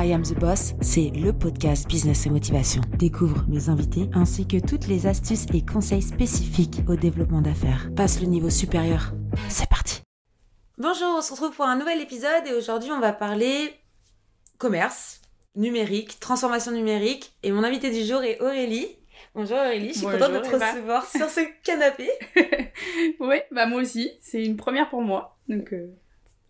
I Am the Boss, c'est le podcast Business et Motivation. Découvre mes invités ainsi que toutes les astuces et conseils spécifiques au développement d'affaires. Passe le niveau supérieur. C'est parti. Bonjour, on se retrouve pour un nouvel épisode et aujourd'hui on va parler commerce, numérique, transformation numérique et mon invité du jour est Aurélie. Bonjour Aurélie, je suis contente de te recevoir sur ce canapé. oui, bah moi aussi, c'est une première pour moi. Donc euh,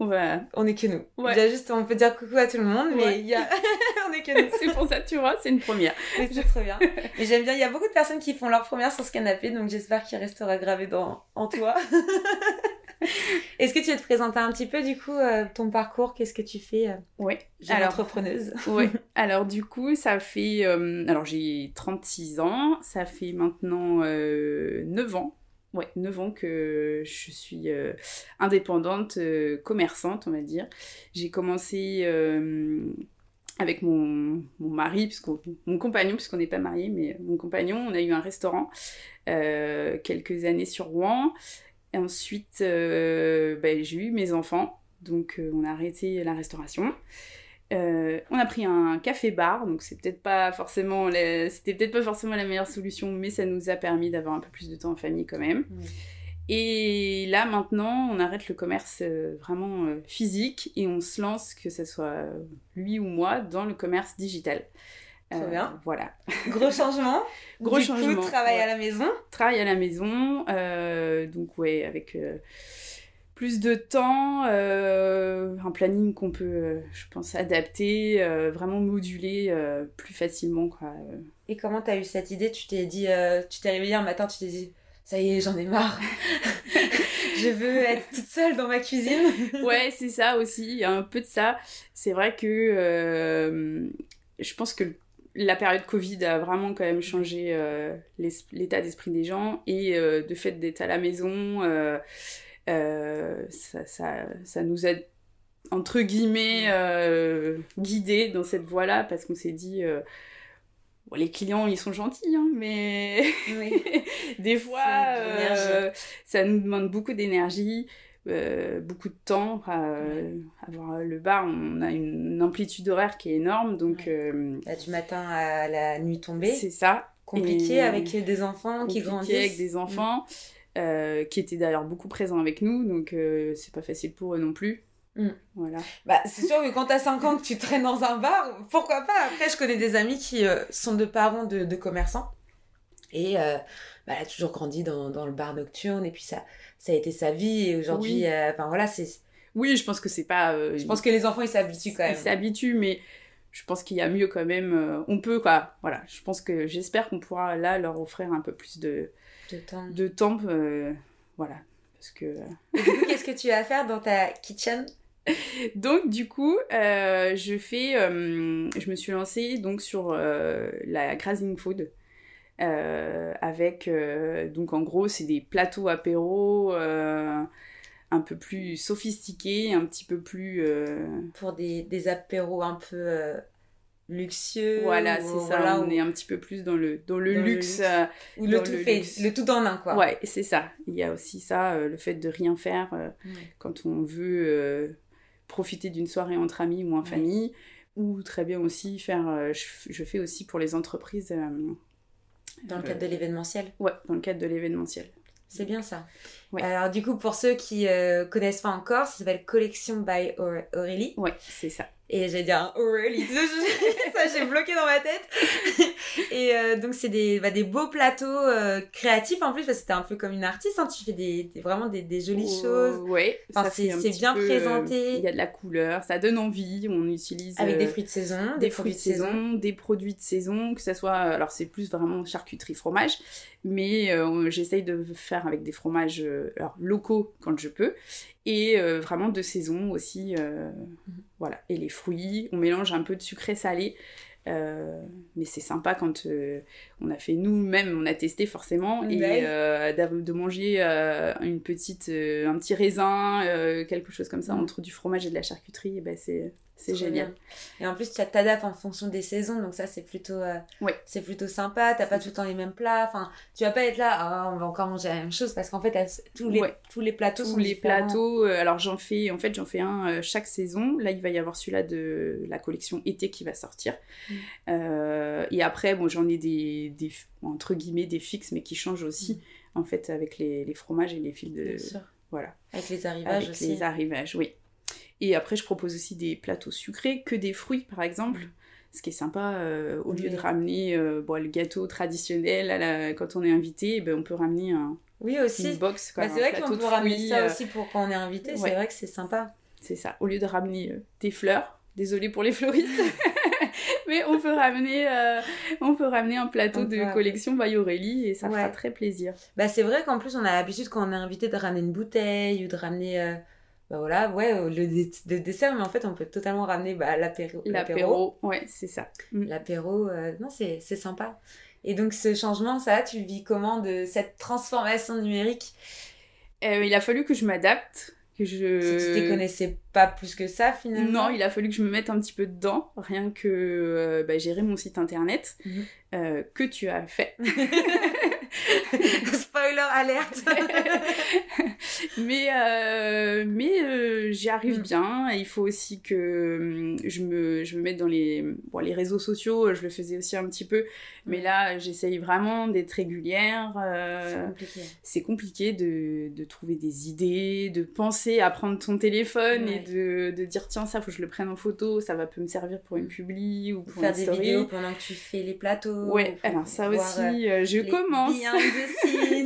on va... On est que nous. Ouais. juste, on peut dire coucou à tout le monde, mais il y a... on est que nous. c'est pour ça, tu vois, c'est une première. c'est très bien. Mais j'aime bien, il y a beaucoup de personnes qui font leur première sur ce canapé, donc j'espère qu'il restera gravé dans... en toi. Est-ce que tu veux te présenter un petit peu du coup euh, ton parcours Qu'est-ce que tu fais euh, Oui. Alors, entrepreneuse? oui. Alors du coup, ça fait euh, alors j'ai 36 ans, ça fait maintenant 9 ans. Ouais, 9 ans que je suis indépendante, commerçante, on va dire. J'ai commencé avec mon, mon mari, mon compagnon, puisqu'on n'est pas mariés, mais mon compagnon, on a eu un restaurant quelques années sur Rouen. Ensuite, euh, ben, j'ai eu mes enfants, donc euh, on a arrêté la restauration. Euh, on a pris un café-bar, donc c'est peut-être pas forcément c'était peut-être pas forcément la meilleure solution, mais ça nous a permis d'avoir un peu plus de temps en famille quand même. Et là maintenant, on arrête le commerce vraiment physique et on se lance, que ce soit lui ou moi, dans le commerce digital. Très euh, bien. Voilà. Gros changement. Gros changement. Coup, travail à la maison. Travail à la maison. Euh, donc, ouais, avec euh, plus de temps, un planning qu'on peut, je pense, adapter, vraiment moduler plus facilement. Quoi. Et comment tu as eu cette idée? Tu t'es dit, tu t'es réveillée un matin, tu t'es dit, ça y est, j'en ai marre. je veux être toute seule dans ma cuisine. ouais, c'est ça aussi. Il y a un peu de ça. C'est vrai que je pense que la période Covid a vraiment quand même changé euh, l'état d'esprit des gens et euh, de fait d'être à la maison, euh, ça, ça, ça, nous a entre guillemets guidés dans cette voie-là parce qu'on s'est dit les clients ils sont gentils hein, mais des fois ça nous demande beaucoup d'énergie euh, beaucoup de temps à avoir le bar. On a une amplitude horaire qui est énorme, donc euh, du matin à la nuit tombée. C'est ça. Compliqué avec des enfants qui grandissent. avec des enfants euh, qui étaient d'ailleurs beaucoup présents avec nous, donc c'est pas facile pour eux non plus. Mm. Voilà. Bah, c'est sûr que quand t'as 5 ans que tu traînes dans un bar, pourquoi pas? Après, je connais des amis qui sont de parents de, de commerçants. Et bah, elle a toujours grandi dans, dans, le bar nocturne. Et puis ça, ça a été sa vie et aujourd'hui euh, enfin voilà c'est oui je pense que c'est pas euh, je pense que les enfants ils s'habituent quand même ils s'habituent mais je pense qu'il y a mieux quand même euh, on peut quoi voilà je pense que j'espère qu'on pourra là leur offrir un peu plus de de temps. De temps voilà. Parce que et du coup qu'est-ce que tu vas faire dans ta kitchen? Donc du coup, je fais, je me suis lancée donc sur la grazing food. Euh, avec euh, donc en gros c'est des plateaux apéros euh, un peu plus sophistiqués, un petit peu plus pour des, des apéros un peu luxueux. Voilà, c'est ça. on est un petit peu plus dans le dans le luxe, ou le tout fait, le tout en un quoi. Ouais, c'est ça. Il y a aussi ça, le fait de rien faire quand on veut profiter d'une soirée entre amis ou en famille, ou très bien aussi faire. Je, je, fais aussi pour les entreprises dans le cadre de l'événementiel Ouais, dans le cadre de l'événementiel. C'est bien ça. Alors du coup, pour ceux qui euh, connaissent pas encore, ça s'appelle Collection by Aurélie. Ouais, c'est ça. Et j'allais dire Aurélie. ça, j'ai bloqué dans ma tête. et euh, donc, c'est des, bah, des beaux plateaux euh, créatifs en plus, parce que c'était un peu comme une artiste. Hein, tu fais des, vraiment des, des jolies oh, choses. Oui, enfin, c'est bien présenté. Il y a de la couleur, ça donne envie. On utilise. Avec des fruits de saison, des, fruits de saison, des produits de saison, que ça soit. Alors, c'est plus vraiment charcuterie, fromage. Mais j'essaye de faire avec des fromages alors, locaux quand je peux et euh, vraiment de saison aussi. Euh, mhm. Voilà. Et les fruits, on mélange un peu de sucré salé. Euh, mais c'est sympa quand on a fait nous-mêmes, on a testé forcément, et de manger une petite, un petit raisin, quelque chose comme ça, mhm. entre du fromage et de la charcuterie, ben c'est C'est génial. Et en plus, tu t'adaptes en fonction des saisons, donc ça, c'est plutôt, euh, c'est plutôt sympa. T'as pas tout le temps les mêmes plats. Enfin, tu vas pas être là, ah, on va encore manger la même chose, parce qu'en fait, tous les, tous les plateaux tous sont les plateaux. Euh, alors, j'en fais, en fait, j'en fais un euh, chaque saison. Là, il va y avoir celui-là de la collection été qui va sortir. Mm. et après, bon, j'en ai des, des, entre guillemets, des fixes, mais qui changent aussi, mm. en fait, avec les, les, fromages et les fils de. Voilà. Avec les arrivages avec les arrivages, oui. Et après, je propose aussi des plateaux sucrés, que des fruits par exemple. Mm. Ce qui est sympa, euh, au lieu de ramener euh, bon, le gâteau traditionnel quand on est invité, eh ben, on peut ramener un, oui, aussi. une box. Bah, c'est vrai qu'on peut ramener ça euh, aussi pour quand on est invité, c'est vrai que c'est sympa. C'est ça. Au lieu de ramener des fleurs, désolé pour les fleuristes, mais on peut ramener, on peut ramener un plateau de collection by Aurélie et ça fera très plaisir. Bah, c'est vrai qu'en plus, on a l'habitude quand on est invité de ramener une bouteille ou de ramener bah voilà, ouais, euh, le, dessert, mais en fait, on peut totalement ramener bah, l'apéro. L'apéro, ouais, c'est ça. Mm. L'apéro, euh, non, c'est sympa. Et donc, ce changement, ça, tu le vis comment de cette transformation numérique? Euh, Il a fallu que je m'adapte. Que je... Si tu ne connaissais pas plus que ça, finalement? Non, il a fallu que je me mette un petit peu dedans, rien que bah, gérer mon site internet, mhm. que tu as fait. Spoiler alerte. mais euh, mais euh, j'y arrive mm. bien. il faut aussi que hum, je me, je me mette dans les, bon, les réseaux sociaux. Je le faisais aussi un petit peu. Mais mm. là, j'essaye vraiment d'être régulière. Euh, c'est compliqué. de, de, trouver des idées, de penser à prendre ton téléphone et de, de, dire tiens, ça, faut que je le prenne en photo. Ça va peut me servir pour une publi ou pour faire des vidéos pendant que tu fais les plateaux. Ouais, alors ça aussi, je commence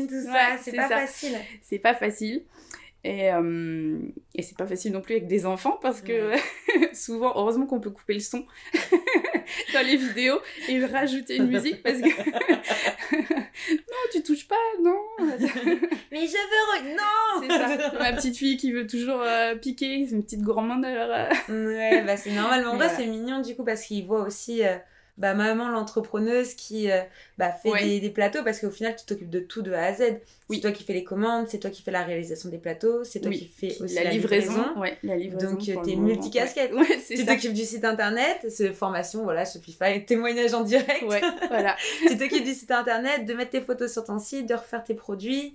tout ça. c'est pas facile. C'est pas facile. Et, euh, et c'est pas facile non plus avec des enfants parce que souvent, heureusement qu'on peut couper le son dans les vidéos et rajouter une musique parce que non, tu touches pas, non. Mais je veux. Non C'est ça. Ma petite fille qui veut toujours euh, piquer, c'est une petite gourmande alors. ouais, bah c'est normal. Mais en vrai, c'est mignon du coup parce qu'il voit aussi. Bah, maman l'entrepreneuse qui euh, bah, fait des, des, plateaux parce qu'au final tu t'occupes de tout de A à Z. C'est toi qui fais les commandes, c'est toi qui fais la réalisation des plateaux, c'est toi qui fais aussi la, livraison. Ouais, la livraison. Donc t'es multicasquette. tu t'occupes du site internet, c'est formation, voilà, Shopify, témoignage en direct. voilà. tu t'occupes du site internet, de mettre tes photos sur ton site, de refaire tes produits,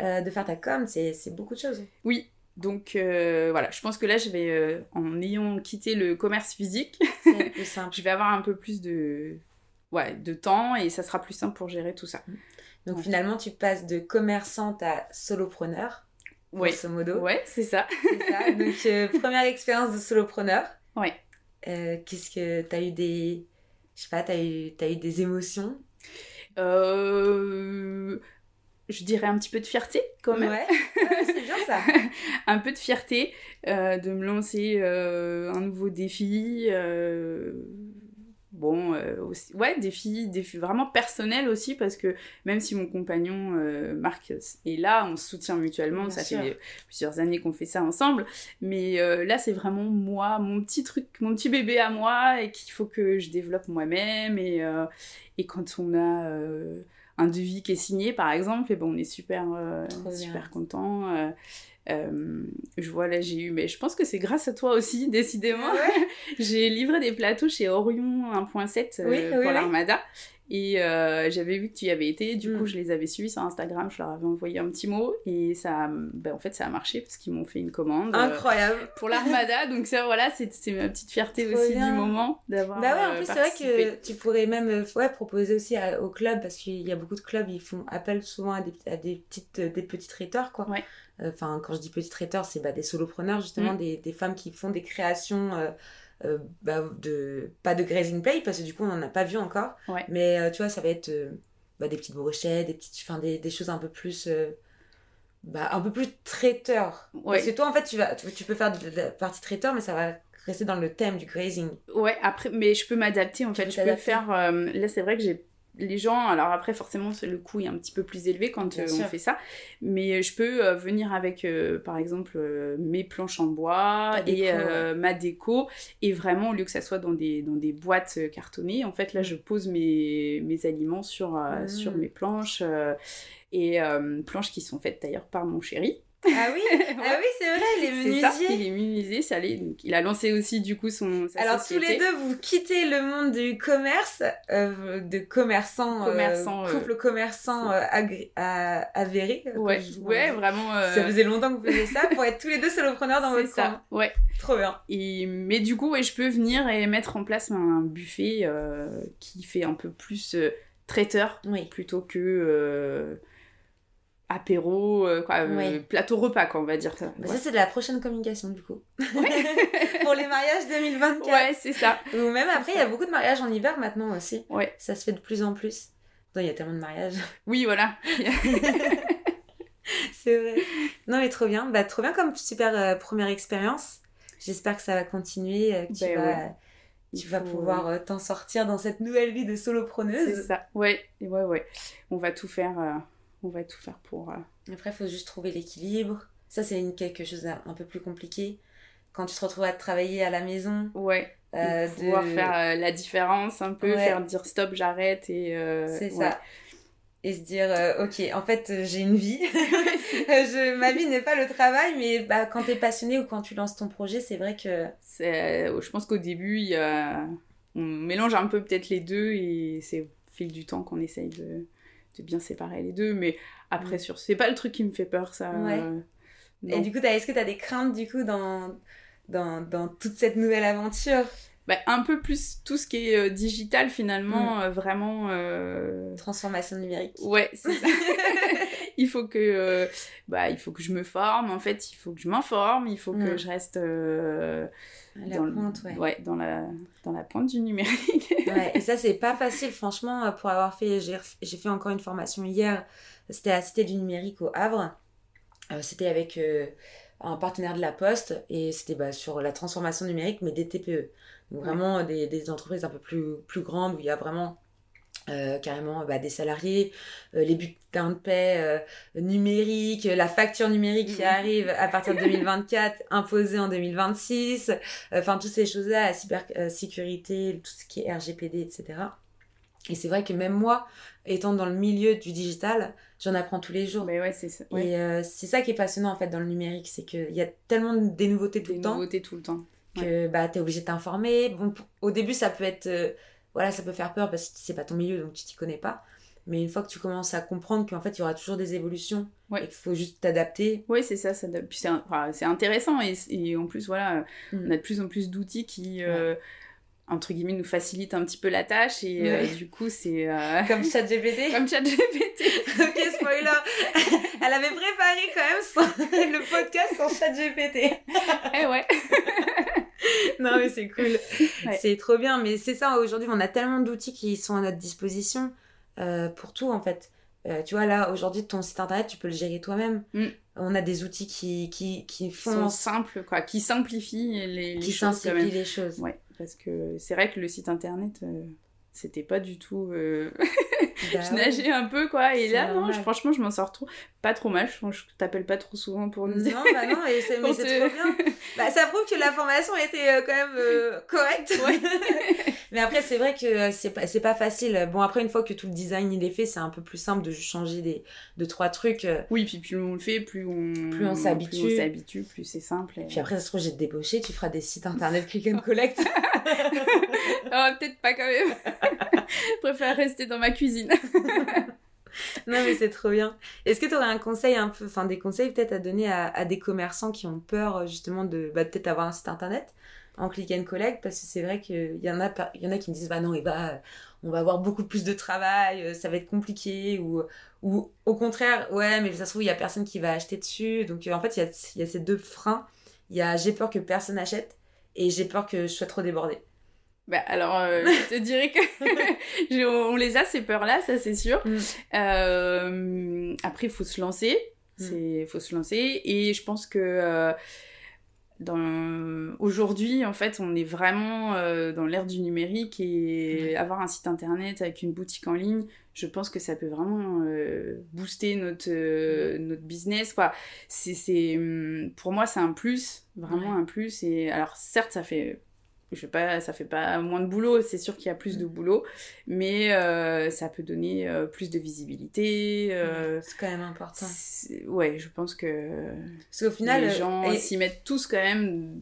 euh, de faire ta com, c'est beaucoup de choses. Oui, donc euh, voilà, je pense que là, je vais, euh, en ayant quitté le commerce physique, je vais avoir un peu plus de, ouais, de temps et ça sera plus simple pour gérer tout ça. Donc finalement, tu passes de commerçante à solopreneur, ouais. grosso modo. Ouais, c'est ça. ça. Donc euh, première expérience de solopreneur. Ouais. Qu'est-ce que tu as eu des, je sais pas, t'as eu, as eu des émotions? Euh je dirais un petit peu de fierté quand même. Ouais, c'est bien ça. un peu de fierté euh, de me lancer euh, un nouveau défi. Euh, bon, aussi, ouais, défi, défi vraiment personnel aussi parce que même si mon compagnon Marc est là, on se soutient mutuellement. ça fait plusieurs années qu'on fait ça ensemble. Mais là, c'est vraiment moi, mon petit truc, mon petit bébé à moi et qu'il faut que je développe moi-même. Et, et quand on a un devis qui est signé par exemple et ben on est super euh, super content euh, euh, je vois là j'ai eu mais je pense que c'est grâce à toi aussi décidément j'ai livré des plateaux chez Orion 1.7 pour l'Armada et euh, j'avais vu que tu y avais été, du coup mm. je les avais suivis sur Instagram, je leur avais envoyé un petit mot et ça, ben, en fait ça a marché parce qu'ils m'ont fait une commande. Euh, Incroyable. pour l'Armada, donc ça voilà, c'est ma petite fierté aussi du moment d'avoir. Bah ouais, en plus c'est vrai que tu pourrais même ouais, proposer aussi au club parce qu'il y a beaucoup de clubs, ils font appel souvent à des, à des, petites, des petits traiteurs quoi. Ouais. Enfin, quand je dis petits traiteurs, c'est bah, des solopreneurs justement, mm. des, des, femmes qui font des créations. Euh, bah, de, pas de grazing play parce que du coup on n'en a pas vu encore. Mais euh, tu vois, ça va être euh, bah, des petites brochettes, des, petites, fin, des, des choses un peu plus. Bah, un peu plus traiteur. Parce que toi, en fait, tu, vas, tu, peux faire de la partie traiteur, mais ça va rester dans le thème du grazing. Ouais, après, mais je peux m'adapter en fait. Je peux faire. là, c'est vrai que j'ai les gens, alors après forcément le coût est un petit peu plus élevé quand euh, on fait ça, mais je peux euh, venir avec euh, par exemple mes planches en bois et ma déco. Et vraiment au lieu que ça soit dans des, dans des boîtes cartonnées, en fait là je pose mes, mes aliments sur, sur mmh. mes planches et planches qui sont faites d'ailleurs par mon chéri Ah oui, ah oui c'est vrai, il est menuisier. Ça, il est menuisier, ça allait. Donc, il a lancé aussi du coup son. Sa Alors tous les deux, vous quittez le monde du commerce, euh, de commerçants, commerçant, euh, couple commerçant euh, avéré. Ouais, ouais, vraiment. Ça faisait longtemps que vous faisiez ça pour être tous les deux solopreneurs dans votre ça. Ouais. Trop bien. Et mais du coup, ouais, je peux venir et mettre en place un buffet qui fait un peu plus traiteur plutôt que apéro, euh, quoi, euh, plateau repas, quoi, on va dire. Ça, bah, ça c'est de la prochaine communication, du coup. Pour les mariages 2024. Ouais, c'est ça. Ou même après, il y a beaucoup de mariages en hiver maintenant aussi. Ouais. Ça se fait de plus en plus. Il y a tellement de mariages. Oui, voilà. c'est vrai. Non, mais trop bien. Bah, trop bien comme super euh, première expérience. J'espère que ça va continuer, que tu ben vas... Tu vas pouvoir t'en sortir dans cette nouvelle vie de solopreneuse. C'est ça. Ouais, ouais, ouais. On va tout faire on va tout faire pour. Euh, Après, il faut juste trouver l'équilibre. Ça, c'est une, quelque chose d'un peu plus compliqué. Quand tu te retrouves à travailler à la maison. Ouais. Euh, pouvoir faire euh, la différence un peu, faire dire stop, j'arrête et. Euh, c'est ça. Et se dire, ok, en fait, j'ai une vie. je, ma vie n'est pas le travail, mais bah, quand tu es passionné ou quand tu lances ton projet, c'est vrai que. Je pense qu'au début, y a... on mélange un peu peut-être les deux et c'est au fil du temps qu'on essaye de de bien séparer les deux. Mais après, sur c'est pas le truc qui me fait peur, ça. Euh, Et du coup, est-ce que tu as des craintes, du coup, dans, dans, dans toute cette nouvelle aventure? Bah, un peu plus tout ce qui est euh, digital finalement, mm. euh, vraiment. Transformation numérique. Ouais, c'est ça. il faut que, bah, il faut que je me forme. En fait, il faut que je m'informe. Il faut que mm. je reste la dans pointe, ouais. ouais. dans la dans la pointe du numérique. ouais, et ça c'est pas facile franchement pour avoir fait. J'ai fait encore une formation hier. C'était à la Cité du numérique au Havre. Euh, c'était avec euh, un partenaire de la Poste et c'était bah, sur la transformation numérique mais des TPE. Donc vraiment des, des, entreprises un peu plus plus grandes où il y a vraiment euh, carrément bah, des salariés, euh, les bulletins de paix euh, numériques, la facture numérique qui mhm. arrive à partir de 2024, imposée en 2026, enfin toutes ces choses-là, la cybersécurité, tout ce qui est RGPD, etc. Et c'est vrai que même moi, étant dans le milieu du digital, j'en apprends tous les jours. Mais ouais, c'est ça. Et c'est ça qui est passionnant en fait dans le numérique, c'est qu'il y a tellement des nouveautés tout le temps. Des nouveautés tout le temps. Que bah, tu es obligé de t'informer. Bon, au début, ça peut être voilà, ça peut faire peur parce que c'est pas ton milieu, donc tu t'y connais pas. Mais une fois que tu commences à comprendre qu'en fait, il y aura toujours des évolutions et qu'il faut juste t'adapter. Oui, c'est ça. ça c'est intéressant. Et, en plus, voilà, mm. on a de plus en plus d'outils qui, euh, entre guillemets, nous facilitent un petit peu la tâche. Et euh, du coup, c'est... Euh, Comme ChatGPT Comme ChatGPT Ok, spoiler Elle avait préparé quand même le podcast sans ChatGPT. eh ouais non, mais c'est cool. C'est trop bien. Mais c'est ça, aujourd'hui, on a tellement d'outils qui sont à notre disposition euh, pour tout, en fait. Euh, tu vois, là, aujourd'hui, ton site internet, tu peux le gérer toi-même. Mm. On a des outils qui, qui, qui font... sont simples, quoi, qui simplifient les, les qui choses. Qui simplifient les choses. Ouais, parce que c'est vrai que le site internet, euh, c'était pas du tout. Bah je nageais un peu, quoi. Et là, non, franchement, je m'en sors trop. Pas trop mal. Je, t'appelle pas trop souvent pour nous dire. Non, bah non, et c'est, mais c'est trop bien. Bah, ça prouve que la formation était euh, quand même euh, correcte. mais après, c'est vrai que euh, c'est pas, c'est pas facile. Bon, après, une fois que tout le design il est fait, c'est un peu plus simple de changer des, de trois trucs. Oui, puis plus on le fait, plus on, plus on s'habitue. Plus on s'habitue, plus c'est simple. Et... Puis après, ça se trouve, j'ai débauché, tu feras des sites internet click and collect. oh, peut-être pas quand même. Je préfère rester dans ma cuisine. non mais c'est trop bien. Est-ce que tu aurais un conseil un peu, enfin des conseils peut-être à donner à, des commerçants qui ont peur justement de bah, peut-être avoir un site internet en click and collect? Parce que c'est vrai qu'il y en a y en a qui me disent bah non et bah on va avoir beaucoup plus de travail, euh, ça va être compliqué ou ou au contraire ouais mais ça se trouve il y a personne qui va acheter dessus donc euh, en fait il y a, y a ces deux freins. Il y a j'ai peur que personne achète et j'ai peur que je sois trop débordée. Bah, alors, euh, je te dirais que on les a ces peurs-là, ça c'est sûr. Mm. Euh, après, il faut se lancer. Il mm. faut se lancer. Et je pense que euh, dans... aujourd'hui, en fait, on est vraiment dans l'ère du numérique et avoir un site internet avec une boutique en ligne, je pense que ça peut vraiment booster notre, mm. notre business. Quoi. C'est, pour moi, c'est un plus, vraiment un plus. Et alors, certes, ça fait je pas, ça fait pas moins de boulot, c'est sûr qu'il y a plus de boulot, mais euh, ça peut donner euh, plus de visibilité. Euh, c'est quand même important. Ouais, je pense que. Parce qu'au final, les gens s'y mettent tous quand même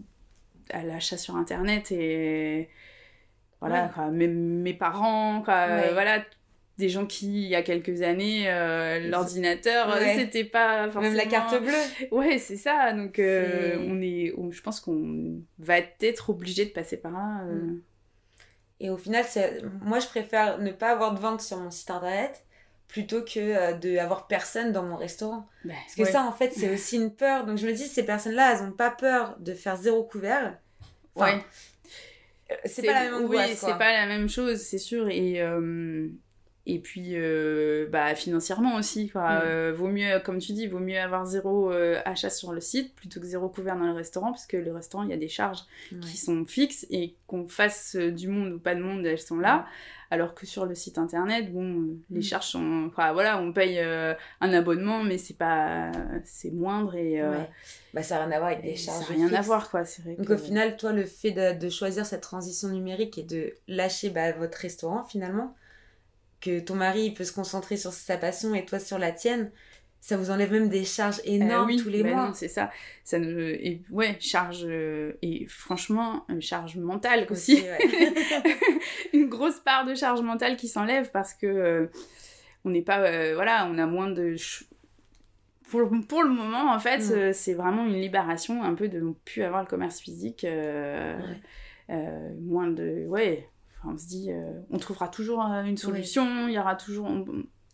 à l'achat sur internet et voilà, même mes parents, voilà, des gens qui, il y a quelques années, euh, l'ordinateur, c'était pas forcément... Même la carte bleue. Ouais, c'est ça. Donc, euh, on est, je pense qu'on va être obligé de passer par là. Euh. Et au final, moi, je préfère ne pas avoir de vente sur mon site internet plutôt que d'avoir personne dans mon restaurant. Ben, Parce que ça, en fait, c'est aussi une peur. Donc, je me dis, ces personnes-là, elles n'ont pas peur de faire zéro couvert. ouais. C'est pas la même Oui, c'est pas la même chose, c'est sûr. Et et puis, euh, bah, financièrement aussi, quoi. Mm. Euh, vaut mieux, comme tu dis, vaut mieux avoir zéro euh, achat sur le site plutôt que zéro couvert dans le restaurant, parce que le restaurant, il y a des charges qui sont fixes et qu'on fasse du monde ou pas de monde, elles sont là. Alors que sur le site internet, bon, les mm. charges sont. Enfin, voilà, on paye un abonnement, mais c'est pas. C'est moindre et. Bah, ça n'a rien à voir avec des charges. Ça n'a rien à voir, quoi. C'est vrai Donc, au final, toi, le fait de, de, choisir cette transition numérique et de lâcher bah, votre restaurant, finalement, que ton mari peut se concentrer sur sa passion et toi sur la tienne, ça vous enlève même des charges euh, énormes tous les bah mois. c'est ça. Ça et ouais, charge euh, et franchement une charge mentale aussi. une grosse part de charge mentale qui s'enlève parce que euh, on n'est pas voilà, on a moins de pour, pour le moment en fait, mm. c'est vraiment une libération un peu de ne plus avoir le commerce physique moins de ouais, on se dit, euh, on trouvera toujours euh, une solution, il y aura toujours...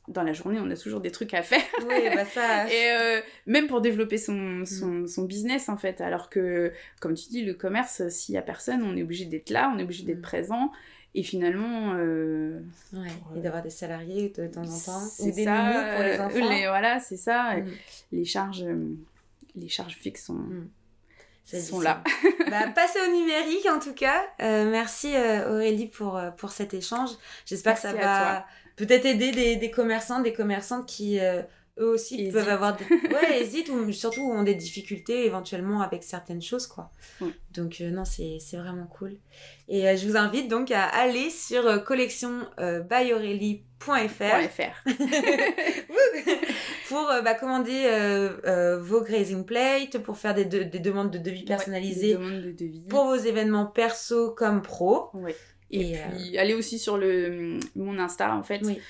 dans la journée, on a toujours des trucs à faire. Oui, bah ça. et euh, même pour développer son, mm. son, business, en fait. Alors que, comme tu dis, le commerce, s'il y a personne, on est obligé d'être là, on est obligé d'être mm. présent. Et finalement. ouais, et d'avoir des salariés de temps en temps. Ou des ça, pour les enfants. voilà, c'est ça. Mm. Les, charges, les charges fixes sont sont là. bah, passez au numérique en tout cas. Euh, merci euh, Aurélie pour, euh, pour cet échange. J'espère que ça va peut-être aider des, des, commerçants, des commerçantes qui eux aussi peuvent avoir des... ouais hésitent ou surtout ont des difficultés éventuellement avec certaines choses quoi. Donc non c'est vraiment cool. Et je vous invite donc à aller sur collection pour euh, bah, commander euh, euh, vos grazing plates, pour faire des, des demandes de devis personnalisées de devis. pour vos événements perso comme pro. Et, puis aller aussi sur le, mon Insta en fait, oui.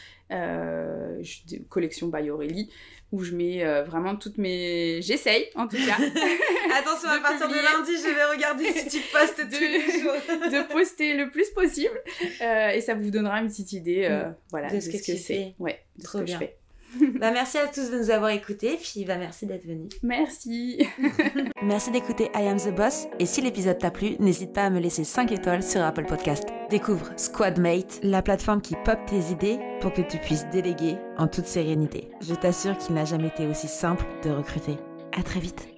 collection by Aurélie où je mets vraiment toutes mes. J'essaye en tout cas. Attention, à partir de lundi, je vais regarder si tu postes tous les jours. de poster le plus possible et ça vous donnera une petite idée mm. voilà, de, ce, que, c'est. Ouais, de Trop ce que bien. je fais. bah, merci à tous de nous avoir écoutés, puis bah, merci d'être venus. Merci. merci d'écouter I Am The Boss, et si l'épisode t'a plu, n'hésite pas à me laisser 5 étoiles sur Apple Podcast. Découvre Squadmate, la plateforme qui pop tes idées pour que tu puisses déléguer en toute sérénité. Je t'assure qu'il n'a jamais été aussi simple de recruter. À très vite.